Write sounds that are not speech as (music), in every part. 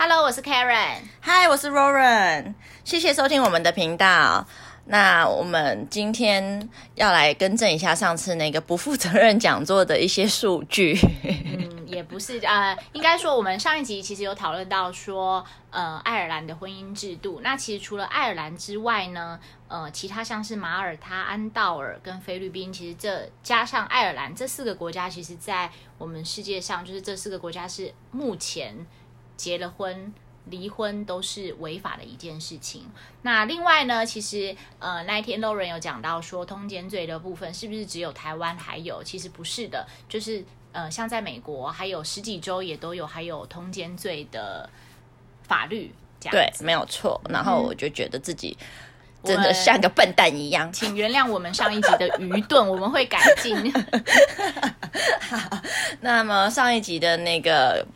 Hello，我是 Karen。Hi，，我是 Roran，谢谢收听我们的频道。那我们今天要来更正一下上次那个不负责任讲座的一些数据。嗯，也不是呃，应该说我们上一集其实有讨论到说，呃，爱尔兰的婚姻制度。那其实除了爱尔兰之外呢，呃，其他像是马耳他、安道尔跟菲律宾，其实这加上爱尔兰这四个国家，其实在我们世界上，就是这四个国家是目前结了婚。离婚都是违法的一件事情。那另外呢，其实呃那一天 Lauren 有讲到说通奸罪的部分是不是只有台湾还有？其实不是的，就是呃像在美国还有十几州也都有还有通奸罪的法律。对，没有错。然后我就觉得自己真的像个笨蛋一样，请原谅我们上一集的愚钝，我们会改进。好，(laughs) (laughs) 那么上一集的那个。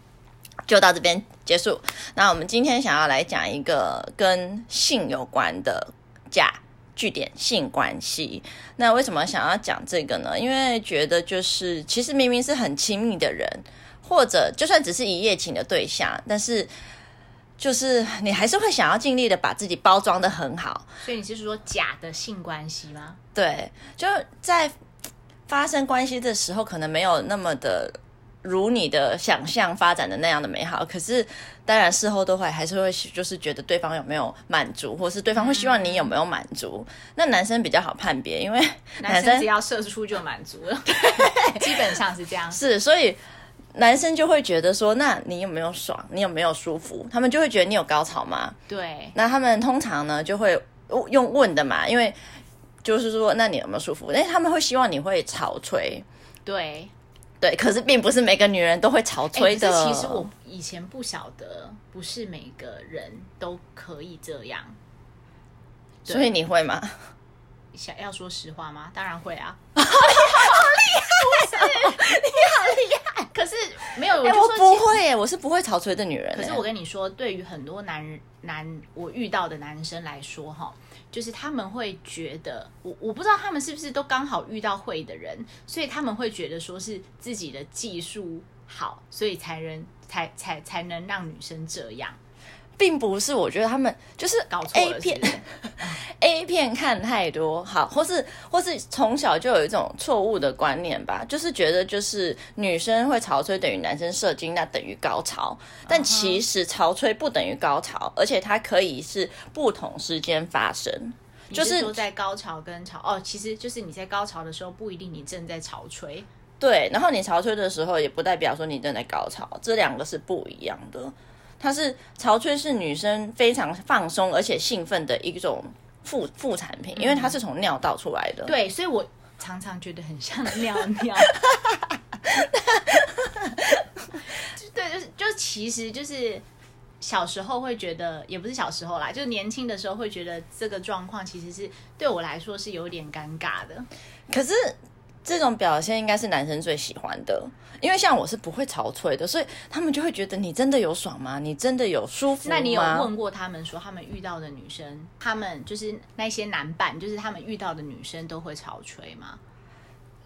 就到这边结束。那我们今天想要来讲一个跟性有关的假据点性关系。那为什么想要讲这个呢？因为觉得就是其实明明是很亲密的人，或者就算只是一夜情的对象，但是就是你还是会想要尽力的把自己包装的很好。所以你是说假的性关系吗？对，就在发生关系的时候，可能没有那么的。如你的想象发展的那样的美好，可是当然事后都会还是会就是觉得对方有没有满足，或是对方会希望你有没有满足。那男生比较好判别，因为男生只要射出就满足了，(laughs) 基本上是这样。是，所以男生就会觉得说，那你有没有爽？你有没有舒服？他们就会觉得你有高潮吗？对。那他们通常呢就会用问的嘛，因为就是说，那你有没有舒服？因为他们会希望你会潮吹。对。对，可是并不是每个女人都会潮吹的。其实我以前不晓得，不是每个人都可以这样。所以你会吗？想要说实话吗？当然会啊！(laughs) 好厉害，你好厉害。可是没有，我不会，我是不会潮吹的女人。可是我跟你说，对于很多男人、男我遇到的男生来说，哈。就是他们会觉得，我我不知道他们是不是都刚好遇到会的人，所以他们会觉得说是自己的技术好，所以才能才才才能让女生这样。并不是，我觉得他们就是搞。A 片，(laughs) A 片看太多，好，或是或是从小就有一种错误的观念吧，就是觉得就是女生会潮吹等于男生射精，那等于高潮。但其实潮吹不等于高潮，而且它可以是不同时间发生。就是说在高潮跟潮哦，其实就是你在高潮的时候不一定你正在潮吹，对。然后你潮吹的时候也不代表说你正在高潮，这两个是不一样的。它是潮吹是女生非常放松而且兴奋的一种副副产品，因为它是从尿道出来的。对，所以我常常觉得很像 (laughs) 尿尿。对，就是就其实就是小时候会觉得，也不是小时候啦，就是年轻的时候会觉得这个状况其实是对我来说是有点尴尬的。可是。这种表现应该是男生最喜欢的，因为像我是不会潮吹的，所以他们就会觉得你真的有爽吗？你真的有舒服吗？那你有问过他们说，他们遇到的女生，他们就是那些男伴，就是他们遇到的女生都会潮吹吗？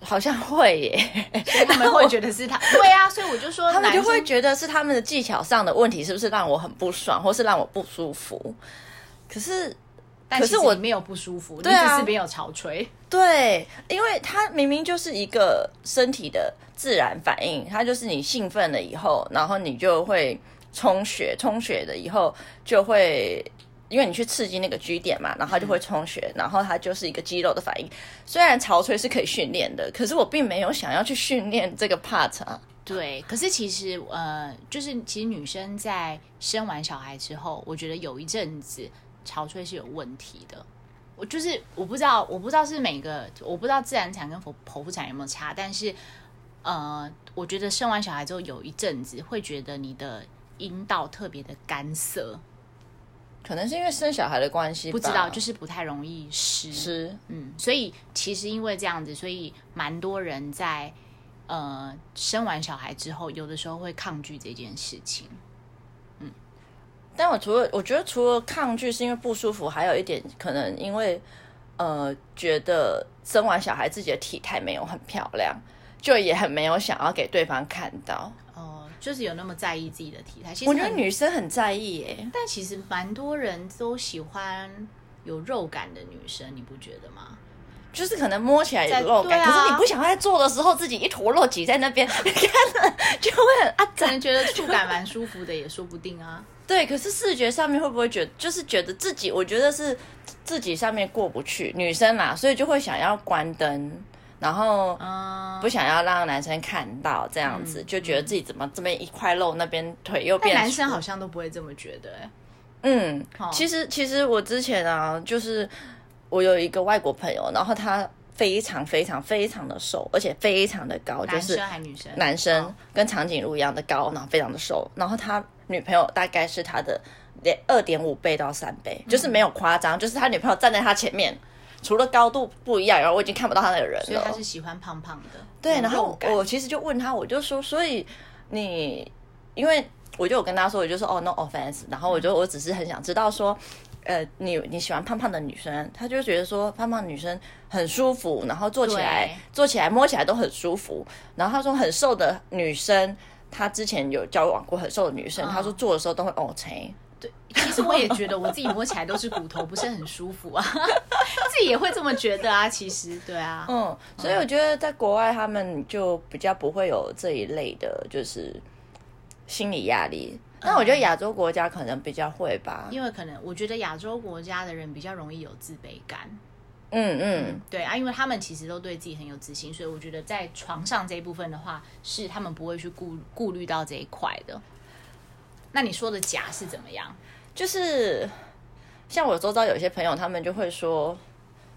好像会耶，所以他们会觉得是他 (laughs) 对啊，所以我就说他们就会觉得是他们的技巧上的问题，是不是让我很不爽，或是让我不舒服？可是。可是我没有不舒服，你只是没有潮吹。(laughs) 对，因为它明明就是一个身体的自然反应，它就是你兴奋了以后，然后你就会充血，充血了以后就会，因为你去刺激那个 G 点嘛，然后它就会充血，然后它就是一个肌肉的反应。虽然潮吹是可以训练的，可是我并没有想要去训练这个 part 啊。对，可是其实呃，就是其实女生在生完小孩之后，我觉得有一阵子。潮吹是有问题的，我就是我不知道，我不知道是每个，我不知道自然产跟剖剖腹产有没有差，但是呃，我觉得生完小孩之后有一阵子会觉得你的阴道特别的干涩，可能是因为生小孩的关系，不知道，就是不太容易湿湿，嗯，所以其实因为这样子，所以蛮多人在呃生完小孩之后，有的时候会抗拒这件事情。但我除了我觉得除了抗拒是因为不舒服，还有一点可能因为呃觉得生完小孩自己的体态没有很漂亮，就也很没有想要给对方看到。哦，就是有那么在意自己的体态。其实我觉得女生很在意耶。但其实蛮多人都喜欢有肉感的女生，你不觉得吗？就是可能摸起来在有肉感，啊。可是你不想在做的时候自己一坨肉挤在那边，(laughs) 你看了就会很啊 (laughs) 可能觉得触感蛮舒服的，也说不定啊。对，可是视觉上面会不会觉得，就是觉得自己，我觉得是自己上面过不去，女生啦，所以就会想要关灯，然后嗯，不想要让男生看到，这样子、就觉得自己怎么这边一块肉，那边腿又变男生好像都不会这么觉得、哎，嗯哦，其实其实我之前啊，就是我有一个外国朋友，然后他非常非常非常的瘦，而且非常的高，就男是生还女生？男生哦跟长颈鹿一样的高，然后非常的瘦，然后他女朋友大概是他的连二点五倍到三倍，嗯就是没有夸张，就是他女朋友站在他前面，除了高度不一样，然后我已经看不到他那个人所以他。是喜欢胖胖的。对，然后我其实就问他，我就说，所以你因为我就有跟他说，我就说哦，no offense，然后我就我只是很想知道说。呃，你你喜欢胖胖的女生，他就觉得说胖胖的女生很舒服，然后做起来对做起来摸起来都很舒服。然后他说很瘦的女生，他之前有交往过很瘦的女生，他说做的时候都会哦切。对，其实我也觉得我自己摸起来都是骨头，不是很舒服啊。(laughs) 自己也会这么觉得啊，其实对啊，嗯，所以我觉得在国外他们就比较不会有这一类的，就是心理压力。那我觉得亚洲国家可能比较会吧。因为可能我觉得亚洲国家的人比较容易有自卑感。嗯嗯，对啊，因为他们其实都对自己很有自信，所以我觉得在床上这一部分的话，是他们不会去顾顾虑到这一块的。那你说的假是怎么样？就是像我周遭有一些朋友，他们就会说，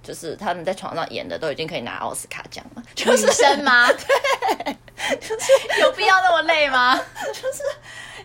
就是他们在床上演的都已经可以拿奥斯卡奖了，就女是生吗？(laughs) (laughs) 对，就 (laughs) 是有必要那么累吗？就是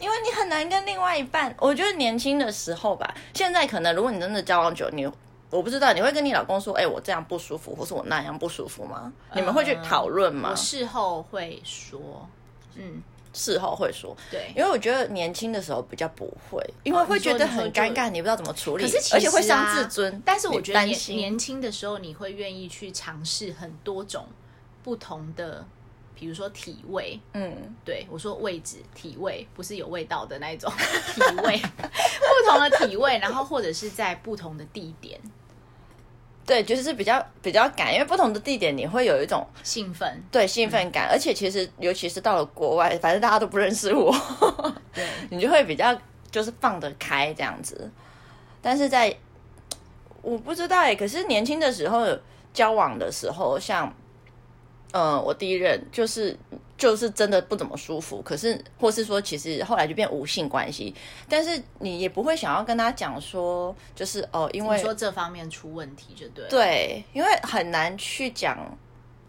因为你很难跟另外一半，我觉得年轻的时候吧，现在可能如果你真的交往久，你我不知道你会跟你老公说，哎、我这样不舒服，或是我那样不舒服吗？你们会去讨论吗我？事后会说，嗯，事后会说，对。因为我觉得年轻的时候比较不会，因为哦会觉得很尴尬，你不知道怎么处理，可是其实、啊、而且会伤自尊。但是我觉得年轻的时候，你会愿意去尝试很多种不同的，比如说体味。嗯，对我说位置、体味，不是有味道的那一种 (laughs) 体味，不同的体味，然后或者是在不同的地点对，就是比较比较赶，因为不同的地点你会有一种兴奋。对兴奋感，而且其实尤其是到了国外，反正大家都不认识我，对，(laughs) 你就会比较就是放得开这样子。但是在我不知道哎，可是年轻的时候交往的时候，像呃我第一任就是就是真的不怎么舒服，可是或是说其实后来就变无性关系，但是你也不会想要跟他讲说，就是哦，因为说这方面出问题就对。对，因为很难去讲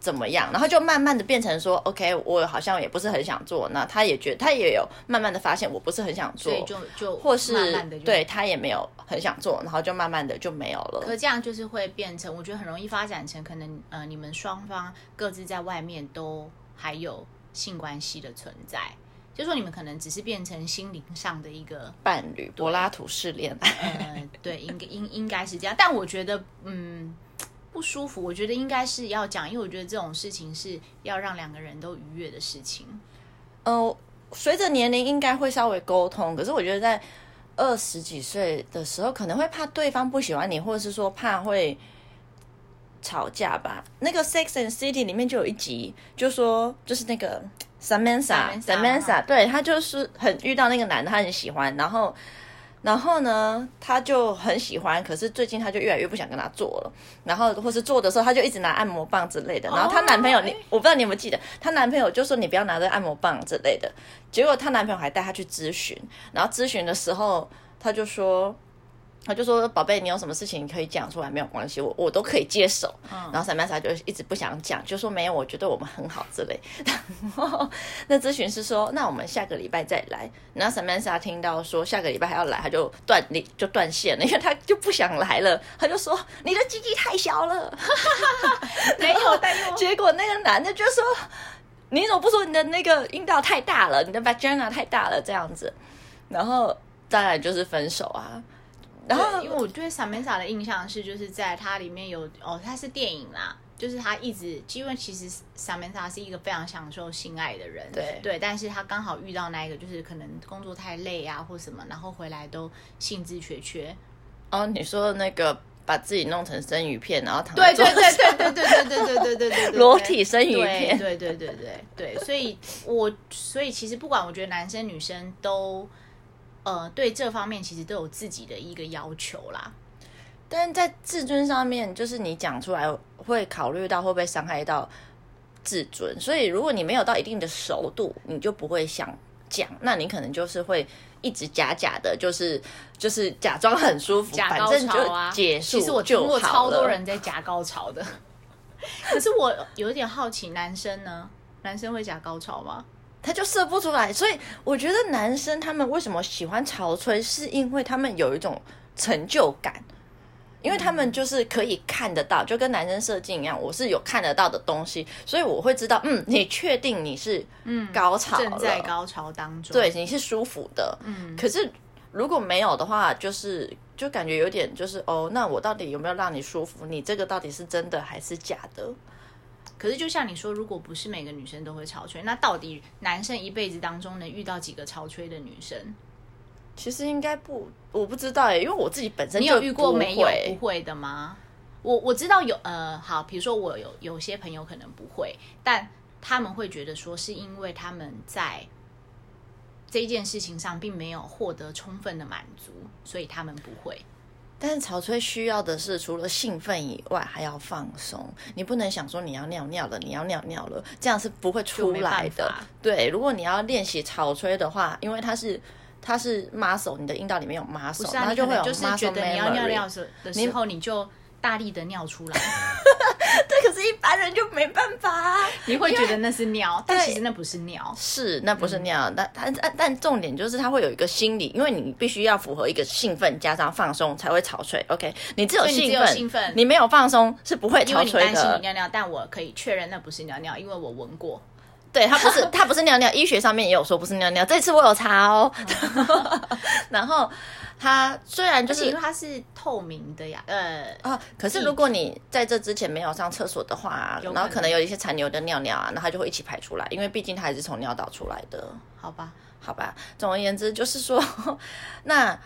怎么样，然后就慢慢的变成说，OK，我好像也不是很想做，那他也觉得他也有慢慢的发现我不是很想做所以，就就或是慢慢的就对他也没有很想做，然后就慢慢的就没有了。可这样就是会变成，我觉得很容易发展成可能呃，你们双方各自在外面都还有性关系的存在，就说你们可能只是变成心灵上的一个伴侣柏拉图式恋爱，呃，对，应该应应该是这样，但我觉得嗯不舒服，我觉得应该是要讲，因为我觉得这种事情是要让两个人都愉悦的事情。呃，随着年龄应该会稍微沟通，可是我觉得在二十几岁的时候，可能会怕对方不喜欢你，或者是说怕会吵架吧。那个《Sex and City》里面就有一集，就说就是那个 Samantha Samantha，Samantha，对他就是很遇到那个男的，他很喜欢，然后。然后呢，他就很喜欢，可是最近他就越来越不想跟他做了。然后或是做的时候，他就一直拿按摩棒之类的。然后她男朋友，你我不知道你有没有记得，她男朋友就说你不要拿着按摩棒之类的。结果她男朋友还带她去咨询，然后咨询的时候，他就说，他就说宝贝，你有什么事情可以讲出来，没有关系，我我都可以接受。然后三曼莎就一直不想讲，就说没有，我觉得我们很好之类。(laughs) 然后那咨询师说，那我们下个礼拜再来。然后三曼莎听到说下个礼拜还要来，他就断理就断线了，因为他就不想来了。他就说你的鸡鸡太小了。(laughs) 没有，但又结果那个男的就说：“你怎么不说你的那个阴道太大了，你的 vagina 太大了这样子？”然后当然就是分手啊。然后因为我对 Samantha 的印象是，就是在它里面有哦，它是电影啦，就是他一直，因为其实 Samantha 是一个非常享受性爱的人，对对，但是他刚好遇到那一个，就是可能工作太累啊，或什么，然后回来都兴致缺缺。哦，你说那个把自己弄成生鱼片，然后躺对对对对对对对对对对对裸体生鱼片对对对对对对，所以我所以其实不管我觉得男生女生都呃对这方面其实都有自己的一个要求啦。但是在自尊上面，就是你讲出来会考虑到会不会伤害到自尊，所以如果你没有到一定的熟度，你就不会想讲，那你可能就是会一直假假的，就是就是假装很舒服，假高反正潮啊，就结束其实我听过超多人在假高潮的，(laughs) 可是我有一点好奇，男生呢？男生会假高潮吗？他就射不出来，所以我觉得男生他们为什么喜欢潮吹，是因为他们有一种成就感，因为他们就是可以看得到，就跟男生射精一样，我是有看得到的东西，所以我会知道，嗯，你确定你是嗯高潮在高潮当中，对，你是舒服的，嗯，可是如果没有的话，就是就感觉有点就是哦，那我到底有没有让你舒服？你这个到底是真的还是假的？可是就像你说，如果不是每个女生都会潮吹，那到底男生一辈子当中能遇到几个潮吹的女生？其实应该不，我不知道哎，因为我自己本身你就有遇过没有不会的吗？我我知道有呃，好，比如说我有有些朋友可能不会，但他们会觉得说是因为他们在这件事情上并没有获得充分的满足，所以他们不会。但是潮吹需要的是除了兴奋以外，还要放松。你不能想说你要尿尿了，你要尿尿了，这样是不会出来的。对，如果你要练习潮吹的话，因为它是它是 muscle，你的阴道里面有 muscle，然后就会有就是 muscle 觉得你要尿尿的时候，你就大力的尿出来，(laughs) (laughs) 对，可是一般人就没办法啊。你会觉得那是尿，但其实那不是尿。是，那嗯不是那样。但但但但重点就是，它会有一个心理，因为你必须要符合一个兴奋加上放松才会潮吹。OK，你只有兴奋你只有兴奋，你没有放松是不会潮吹因为你担心你。尿尿，但我可以确认那不是尿尿，因为我闻过。对，他不是他不是尿尿，医学上面也有说不是尿尿。这次我有查哦。(laughs) 然后他虽然就是因为它是透明的呀，呃，啊，可是如果你在这之前没有上厕所的话，然后可能有一些残留的尿尿啊，那它就会一起排出来，因为毕竟它还是从尿道出来的。好吧，好吧，总而言之就是说，那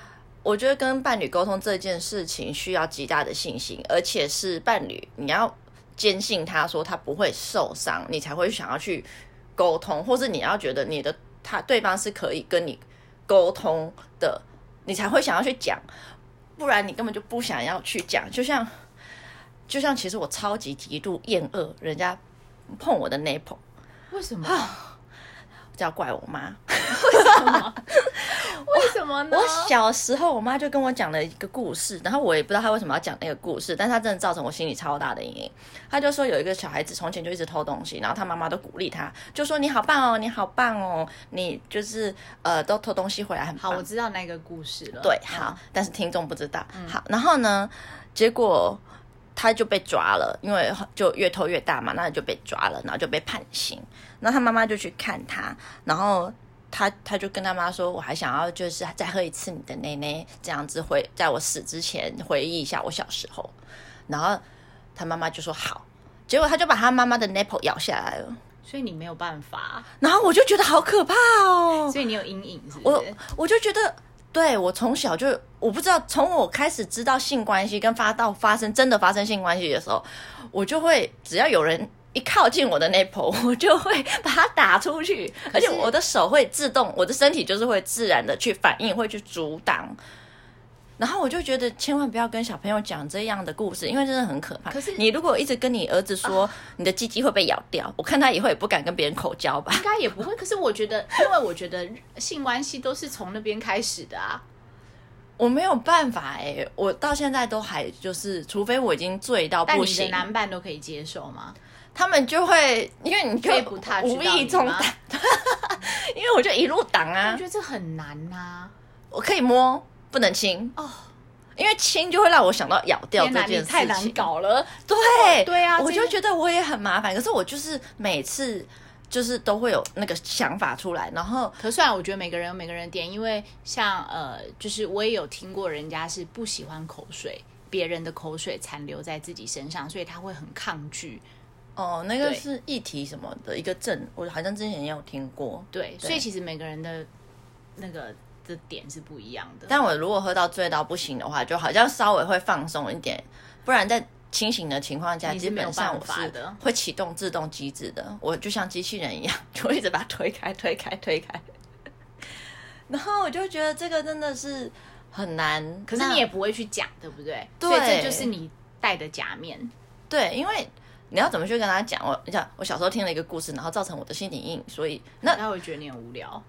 我觉得跟伴侣沟通这件事情需要极大的信心，而且是伴侣你要坚信他说他不会受伤，你才会想要去沟通，或是你要觉得你的他对方是可以跟你沟通的，你才会想要去讲，不然你根本就不想要去讲。就像就像其实我超级极度厌恶人家碰我的 nipple。为什么？这要怪我妈。为什么 (laughs) 呢？我小时候，我妈就跟我讲了一个故事，然后我也不知道她为什么要讲那个故事，但她真的造成我心里超大的阴影。她就说有一个小孩子从前就一直偷东西，然后他妈妈都鼓励他，就说你好棒哦，你好棒哦，你就是呃都偷东西回来很好，我知道那个故事了。对，好，但是听众不知道。好，然后呢，结果他就被抓了，因为就越偷越大嘛，那就被抓了，然后就被判刑。然后他妈妈就去看他，然后他他就跟他妈说，我还想要就是再喝一次你的奶奶，这样子回在我死之前回忆一下我小时候。然后他妈妈就说好，结果他就把他妈妈的 nipple 咬下来了，所以你没有办法，然后我就觉得好可怕哦。所以你有阴影，是不我？我就觉得，对我从小就我不知道，从我开始知道性关系跟发到发生真的发生性关系的时候，我就会只要有人一靠近我的 nipple，(laughs) 我就会把它打出去，而且我的手会自动，我的身体就是会自然的去反应，会去阻挡。然后我就觉得千万不要跟小朋友讲这样的故事，因为真的很可怕。可是你如果一直跟你儿子说、你的鸡鸡会被咬掉，我看他以后也不敢跟别人口交吧。应该也不会。可是我觉得，因为我觉得性关系都是从那边开始的啊。我没有办法哎、我到现在都还就是，除非我已经醉到但你的不行，男伴都可以接受吗？他们就会因为你就可以不 touch 无意中吗挡，(laughs) 因为我就一路挡啊我啊觉，得这很难呐、我可以摸，不能亲哦，因为亲就会让我想到咬掉这件事情。太难搞了。对对啊我就觉得我也很麻烦，可是我就是每次就是都会有那个想法出来，然后可虽然我觉得每个人有每个人的点，因为像呃，就是我也有听过人家是不喜欢口水，别人的口水残留在自己身上，所以他会很抗拒。哦，那个是议题什么的一个症，我好像之前也有听过。对，所以其实每个人的那个的点是不一样的。但我如果喝到醉到不行的话，就好像稍微会放松一点，不然在清醒的情况下，基本上我是会启动自动机制的，我就像机器人一样，就会一直把它推开、推开、推开。(laughs) 然后我就觉得这个真的是很难，可是你也不会去讲，对不对？对所以这就是你戴的假面。对，因为你要怎么去跟他讲？我你讲，我小时候听了一个故事，然后造成我的心理阴影，所以那他会觉得你很无聊。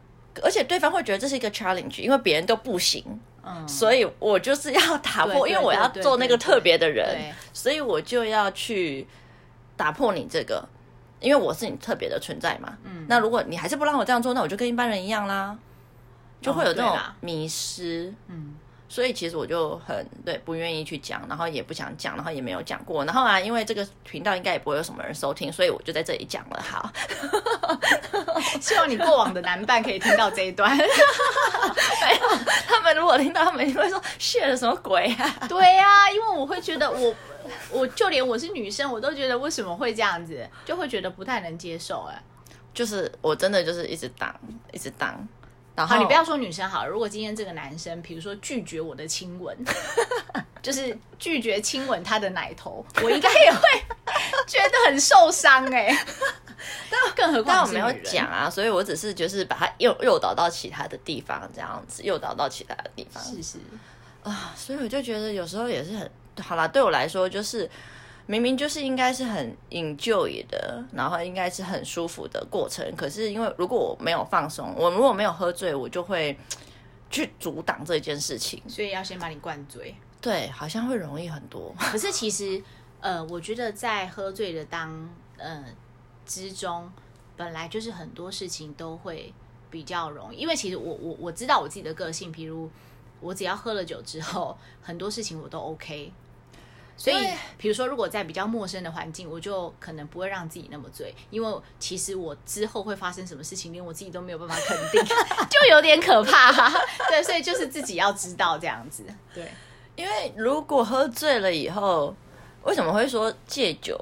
而且对方会觉得这是一个 challenge，因为别人都不行，嗯，所以我就是要打破，因为我要做那个特别的人，所以我就要去打破你这个，因为我是你特别的存在嘛。嗯，那如果你还是不让我这样做，那我就跟一般人一样啦，就会有这种迷失。嗯，所以其实我就很对不愿意去讲，然后也不想讲，然后也没有讲过。然后啊，因为这个频道应该也不会有什么人收听，所以我就在这里讲了。好，(laughs) 希望你过往的男伴可以听到这一段。(laughs) 没有他们如果听到，他们一定会说 shit 了什么鬼啊？对呀、因为我会觉得我，我就连我是女生，我都觉得为什么会这样子，就会觉得不太能接受。哎，就是我真的就是一直当，一直当。然后好，你不要说女生好了，如果今天这个男生，比如说拒绝我的亲吻，(laughs) 就是拒绝亲吻他的奶头，(laughs) 我应该也会觉得很受伤哎、(laughs) 更何况我没有讲啊，所以我只是就是把他诱诱导到其他的地方，这样子诱导到其他的地方。是是，啊，所以我就觉得有时候也是很好啦。对我来说，就是明明就是应该是很 enjoy 的，然后应该是很舒服的过程，可是因为如果我没有放松，我如果没有喝醉，我就会 (tsk) 去阻挡这件事情。所以要先把你灌醉。对，好像会容易很多。(laughs) 可是其实，呃，我觉得在喝醉的当呃之中，本来就是很多事情都会比较容易，因为其实我我我知道我自己的个性，譬如我只要喝了酒之后，很多事情我都 OK。所以对，比如说，如果在比较陌生的环境，我就可能不会让自己那么醉，因为其实我之后会发生什么事情，连我自己都没有办法肯定，(laughs) 就有点可怕。(laughs) 对，所以就是自己要知道这样子。对，因为如果喝醉了以后，为什么会说借酒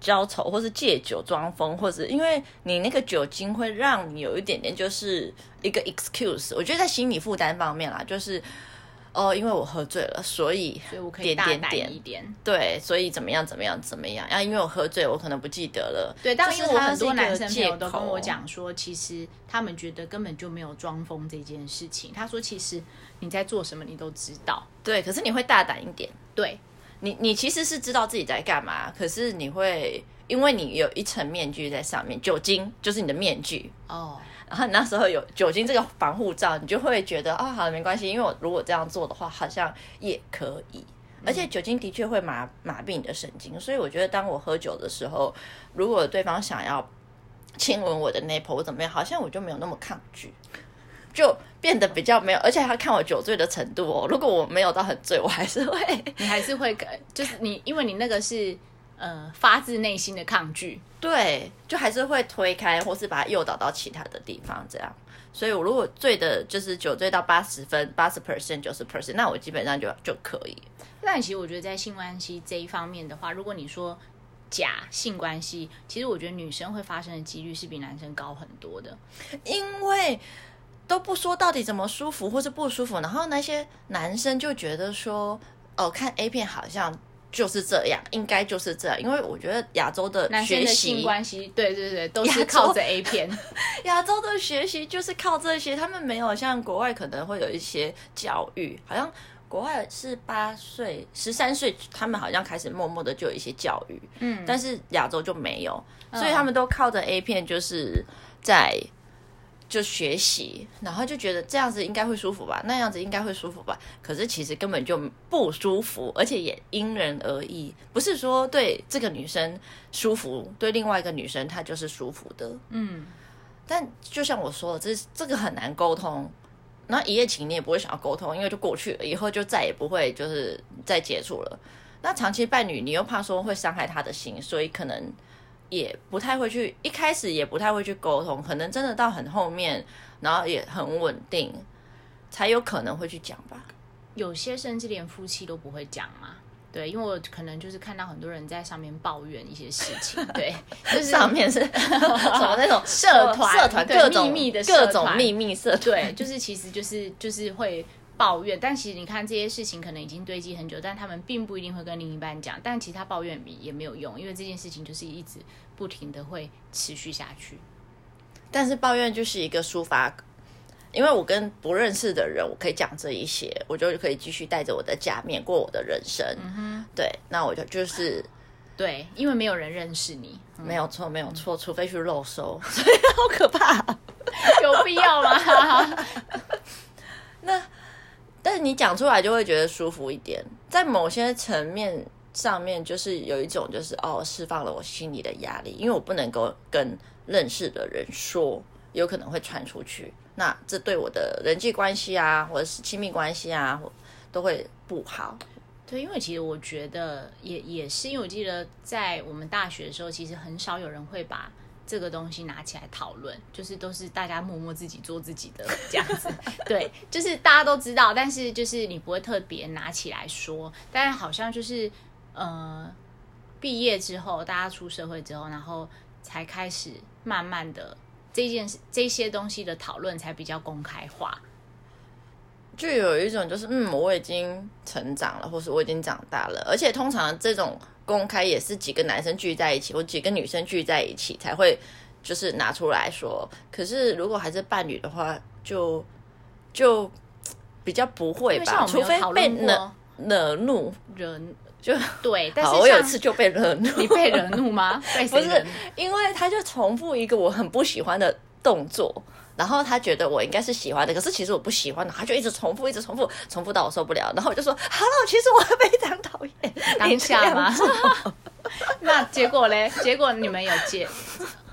浇愁，或是借酒装疯，或者因为你那个酒精会让你有一点点就是一个 excuse。我觉得在心理负担方面啦，就是哦，因为我喝醉了，所以所以我可以点大胆点点一点。对，所以怎么样怎么样怎么样啊？因为我喝醉，我可能不记得了。对，但我很多男生朋友都跟我口讲说，其实他们觉得根本就没有装疯这件事情。他说，其实你在做什么，你都知道。对，可是你会大胆一点。对，你你其实是知道自己在干嘛，可是你会因为你有一层面具在上面，酒精就是你的面具，哦，然后你那时候有酒精这个防护罩，你就会觉得啊，好了，没关系，因为我如果这样做的话，好像也可以。而且酒精的确会麻麻痹你的神经，所以我觉得当我喝酒的时候，如果对方想要亲吻我的 nipple 或怎么样，好像我就没有那么抗拒，就变得比较没有，而且他看我酒醉的程度哦。如果我没有到很醉，我还是会你还是会跟，就是你，因为你那个是呃发自内心的抗拒。对，就还是会推开，或是把它诱导到其他的地方，这样。所以我如果醉的，就是酒醉到八十分、八十 percent、九十 percent，那我基本上就就可以。但其实我觉得在性关系这一方面的话，如果你说假性关系，其实我觉得女生会发生的几率是比男生高很多的。因为都不说到底怎么舒服或是不舒服，然后那些男生就觉得说，哦，看 A 片好像就是这样，应该就是这样。因为我觉得亚洲的男生的学习性关系，对对对，都是靠着 A 片。(laughs) 亚洲的学习就是靠这些，他们没有像国外可能会有一些教育，好像国外是八岁、十三岁，他们好像开始默默的就有一些教育，嗯，但是亚洲就没有，所以他们都靠着 A 片，就是在就学习，然后就觉得这样子应该会舒服吧，那样子应该会舒服吧，可是其实根本就不舒服，而且也因人而异，不是说对这个女生舒服，对另外一个女生她就是舒服的，嗯，但就像我说的，这这个很难沟通。那一夜情你也不会想要沟通，因为就过去了，以后就再也不会就是再接触了。那长期伴侣，你又怕说会伤害他的心，所以可能也不太会去，一开始也不太会去沟通，可能真的到很后面，然后也很稳定，才有可能会去讲吧。有些甚至连夫妻都不会讲嘛。对，因为我可能就是看到很多人在上面抱怨一些事情，(laughs) 对，(laughs) 就是上面是 (laughs) 什么那种社团社团各种秘密的各社团种秘密社团，对，就是其实就是就是会抱怨，但其实你看这些事情可能已经堆积很久，但他们并不一定会跟另一半讲，但其实他抱怨也也没有用，因为这件事情就是一直不停的会持续下去。但是抱怨就是一个抒发，因为我跟不认识的人，我可以讲这一些，我就可以继续带着我的假面过我的人生。嗯对，那我就就是对，因为没有人认识你，没有错，没有错，除非去肉收，(laughs) 所以好可怕。有必要吗？(laughs) 但是你讲出来就会觉得舒服一点，在某些层面上面，就是有一种就是哦，释放了我心里的压力，因为我不能够跟认识的人说，有可能会传出去，那这对我的人际关系啊，或者是亲密关系啊，都会不好。对，因为其实我觉得也也是，因为我记得在我们大学的时候，其实很少有人会把这个东西拿起来讨论，就是都是大家默默自己做自己的这样子。(laughs) 对，就是大家都知道，但是就是你不会特别拿起来说。但是好像就是呃，毕业之后，大家出社会之后，然后才开始慢慢的这件事这些东西的讨论才比较公开化。就有一种就是嗯，我已经成长了，或是我已经长大了，而且通常这种公开也是几个男生聚在一起，或几个女生聚在一起才会就是拿出来说。可是如果还是伴侣的话，就就比较不会吧，除非被惹惹怒。人就对，但是，我有一次就被惹怒，你被惹怒吗？(laughs) 被不是？因为他就重复一个我很不喜欢的动作，然后他觉得我应该是喜欢的，可是其实我不喜欢的，他就一直重复，一直重复，重复到我受不了，然后我就说，Hello，其实我非常讨厌当下那结果嘞？结果你们有结，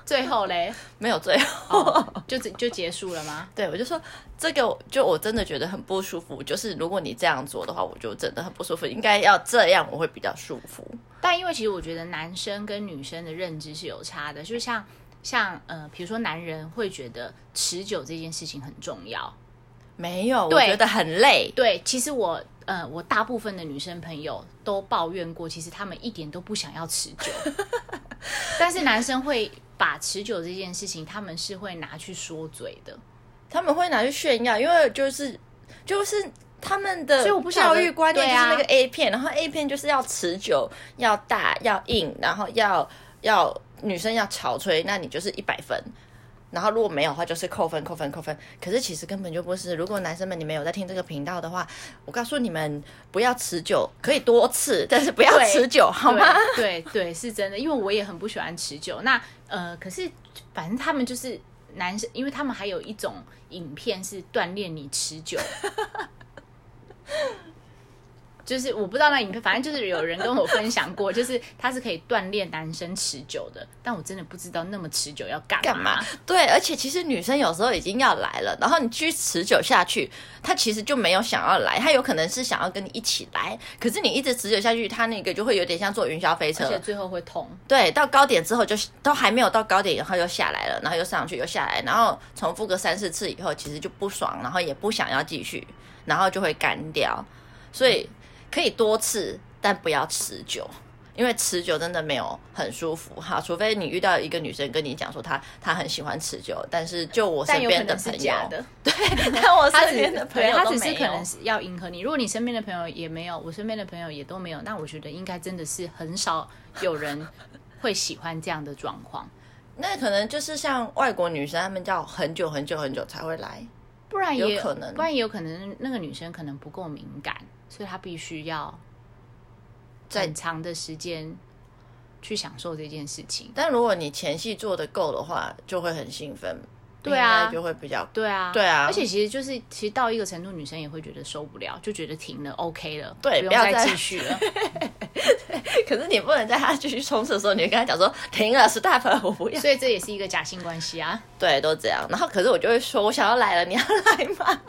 最后嘞，没有最后。哦，就就结束了吗？对，我就说这个，就我真的觉得很不舒服。就是如果你这样做的话，我就真的很不舒服。应该要这样，我会比较舒服。但因为其实我觉得男生跟女生的认知是有差的，就像像呃，比如说男人会觉得持久这件事情很重要。没有，我对觉得很累。对，其实我呃，我大部分的女生朋友都抱怨过，其实他们一点都不想要持久，(laughs) 但是男生会把持久这件事情，他们是会拿去说嘴的。他们会拿去炫耀，因为就是就是他们的所以我不教育观念就是那个 A 片，然后 A 片就是要持久、要大、要硬，然后要要女生要潮吹，那你就是一百分。然后如果没有的话，就是扣分、扣分、扣分。可是其实根本就不是。如果男生们你们有在听这个频道的话，我告诉你们，不要持久，可以多次，但是不要持久，好吗？对对对，是真的，因为我也很不喜欢持久。那呃，可是反正他们就是男生，因为他们还有一种影片是锻炼你持久。(laughs) 就是我不知道那影片，反正就是有人跟我分享过，就是它是可以锻炼男生持久的，但我真的不知道那么持久要干嘛。干嘛？对，而且其实女生有时候已经要来了，然后你继续持久下去，她其实就没有想要来，她有可能是想要跟你一起来，可是你一直持久下去，她那个就会有点像坐云霄飞车而且，最后会痛。对，到高点之后就都还没有到高点，然后又下来了，然后又上去又下来，然后重复个三四次以后，其实就不爽，然后也不想要继续，然后就会干掉，所以可以多次，但不要持久。因为持久真的没有很舒服哈，除非你遇到一个女生跟你讲说她她很喜欢持久，但是就我身边的朋友，能是假的，(laughs) 但我身边的朋友都没有只是可能是要迎合你。如果你身边的朋友也没有，我身边的朋友也都没有，那我觉得应该真的是很少有人会喜欢这样的状况。那可能就是像外国女生，她们叫很久很久很久才会来，不然也有可能不然也有可能那个女生可能不够敏感，所以她必须要在很长的时间去享受这件事情。但如果你前戏做的够的话，就会很兴奋，对啊就会比较对啊，对啊而且其实就是，其实到一个程度，女生也会觉得受不了，就觉得停了，OK 了，对不要再继续了。(laughs) 可是你不能在他继续冲刺的时候，你就跟他讲说停了，stop，了我不要。所以这也是一个假性关系啊。对，都这样。然后可是我就会说，我想要来了，你要来吗？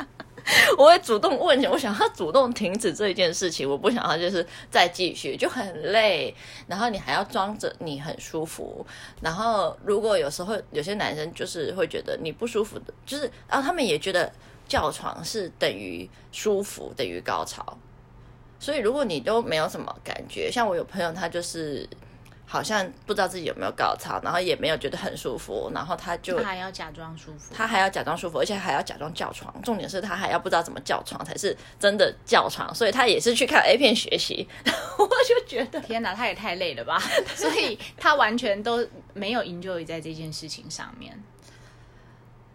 我会主动问你，我想要主动停止这一件事情，我不想要就是再继续，就很累。然后你还要装着你很舒服。然后如果有时候有些男生就是会觉得你不舒服的，就是然后他们也觉得叫床是等于舒服，等于高潮。所以如果你都没有什么感觉，像我有朋友，他就是好像不知道自己有没有高潮，然后也没有觉得很舒服，然后他就他还要假装舒服，他还要假装舒服，而且还要假装叫床。重点是他还要不知道怎么叫床才是真的叫床，所以他也是去看 A 片学习。我就觉得天哪，他也太累了吧！(laughs) 所以他完全都没有 enjoy 在这件事情上面。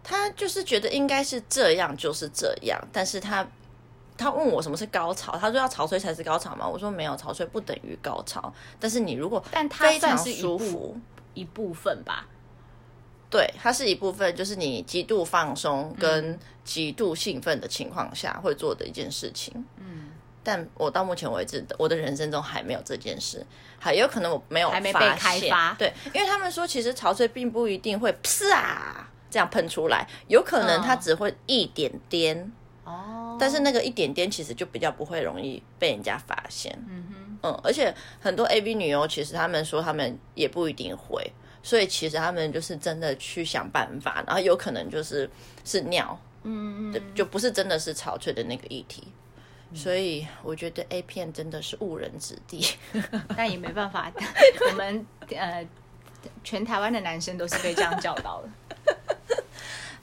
他就是觉得应该是这样，就是这样，但是他。他问我什么是高潮，他说要潮吹才是高潮吗？我说没有，潮吹不等于高潮。但是你如果但它算是舒服，一部分吧。对，它是一部分，就是你极度放松跟极度兴奋的情况下会做的一件事情。嗯，但我到目前为止，我的人生中还没有这件事，还有可能我没有还没被开发对，因为他们说其实潮吹并不一定会啪这样喷出来，有可能它嗯只会一点点。哦，但是那个一点点其实就比较不会容易被人家发现，嗯哼，嗯，而且很多 AV 女优其实他们说他们也不一定会，所以其实他们就是真的去想办法，然后有可能就是是尿，嗯对，就不是真的是潮吹的那个议题，所以我觉得 A 片真的是误人子弟，(laughs) 但也没办法，我们呃，全台湾的男生都是被这样教导的。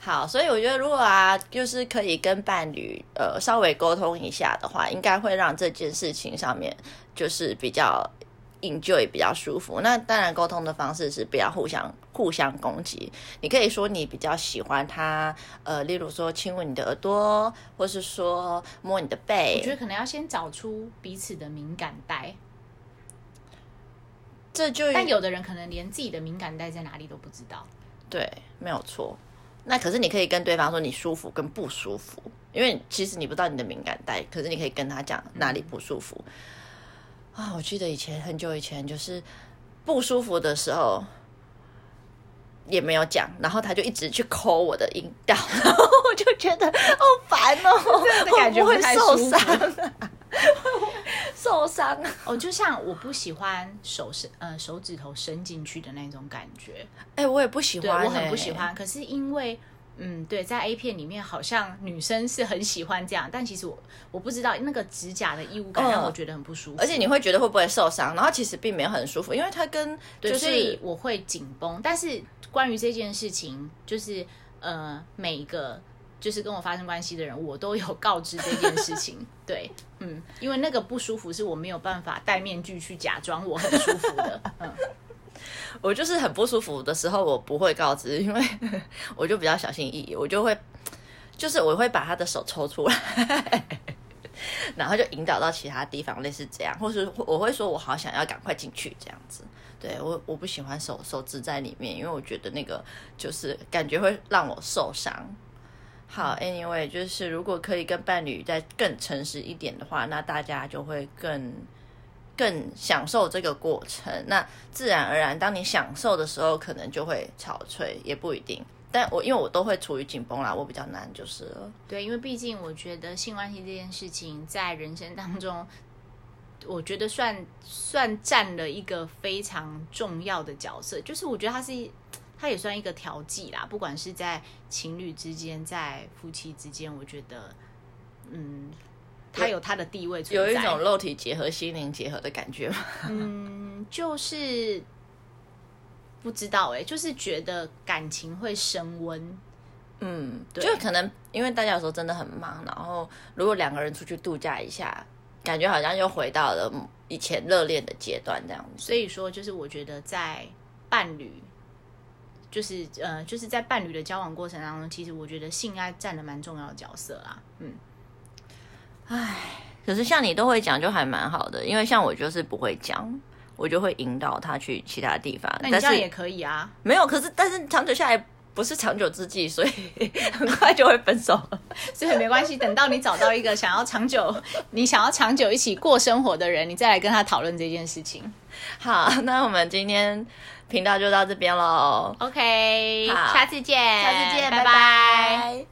好，所以我觉得如果啊，就是可以跟伴侣呃稍微沟通一下的话，应该会让这件事情上面就是比较 enjoy 比较舒服。那当然，沟通的方式是不要互相互相攻击。你可以说你比较喜欢他，呃，例如说亲吻你的耳朵，或是说摸你的背我觉，得可能要先找出彼此的敏感带，这就但有的人可能连自己的敏感带在哪里都不知道。对，没有错。那可是你可以跟对方说你舒服跟不舒服，因为其实你不知道你的敏感带，可是你可以跟他讲哪里不舒服。啊，我记得以前很久以前就是不舒服的时候也没有讲，然后他就一直去抠我的阴道，(laughs) 然后我就觉得好烦哦，(laughs) 这样的感觉会受伤啊？受伤啊！哦，就像我不喜欢手伸呃手指头伸进去的那种感觉，哎、我也不喜欢、对我很不哎喜欢。可是因为嗯，对，在 A 片里面好像女生是很喜欢这样，但其实我我不知道那个指甲的异物感嗯让我觉得很不舒服，而且你会觉得会不会受伤？然后其实并没有很舒服，因为它跟对，就所以是我会紧绷。但是关于这件事情，就是呃，每一个就是跟我发生关系的人，我都有告知这件事情。对，嗯，因为那个不舒服是我没有办法戴面具去假装我很舒服的。嗯，(laughs) 我就是很不舒服的时候，我不会告知，因为 (laughs) 我就比较小心翼翼，我就会，就是我会把他的手抽出来，然后就引导到其他地方，类似这样，或是我会说我好想要赶快进去这样子。对我我不喜欢手手指在里面，因为我觉得那个就是感觉会让我受伤。好，anyway，就是如果可以跟伴侣再更诚实一点的话，那大家就会更更享受这个过程。那自然而然，当你享受的时候，可能就会憔悴，也不一定。但我因为我都会处于紧绷啦，我比较难就是了。对，因为毕竟我觉得性关系这件事情在人生当中，我觉得算算占了一个非常重要的角色。就是我觉得它是它也算一个调剂啦，不管是在情侣之间，在夫妻之间，我觉得，嗯，它有它的地位存在。有一种肉体结合、心灵结合的感觉吗？嗯，就是不知道哎、就是觉得感情会升温。嗯，对就可能因为大家有时候真的很忙，然后如果两个人出去度假一下，感觉好像又回到了以前热恋的阶段这样子。所以说，就是我觉得在伴侣，就是呃，就是在伴侣的交往过程当中，其实我觉得性爱占了蛮重要的角色啦。嗯，可是像你都会讲，就还蛮好的，因为像我就是不会讲，我就会引导他去其他地方。但那你这样也可以啊。没有，可是但是长久下来不是长久之计，所以 (laughs) 很快就会分手了。(laughs) 所以没关系，等到你找到一个想要长久、你想要长久一起过生活的人，你再来跟他讨论这件事情。好，那我们今天频道就到这边喽，OK，好。下次见，下次见，拜。拜拜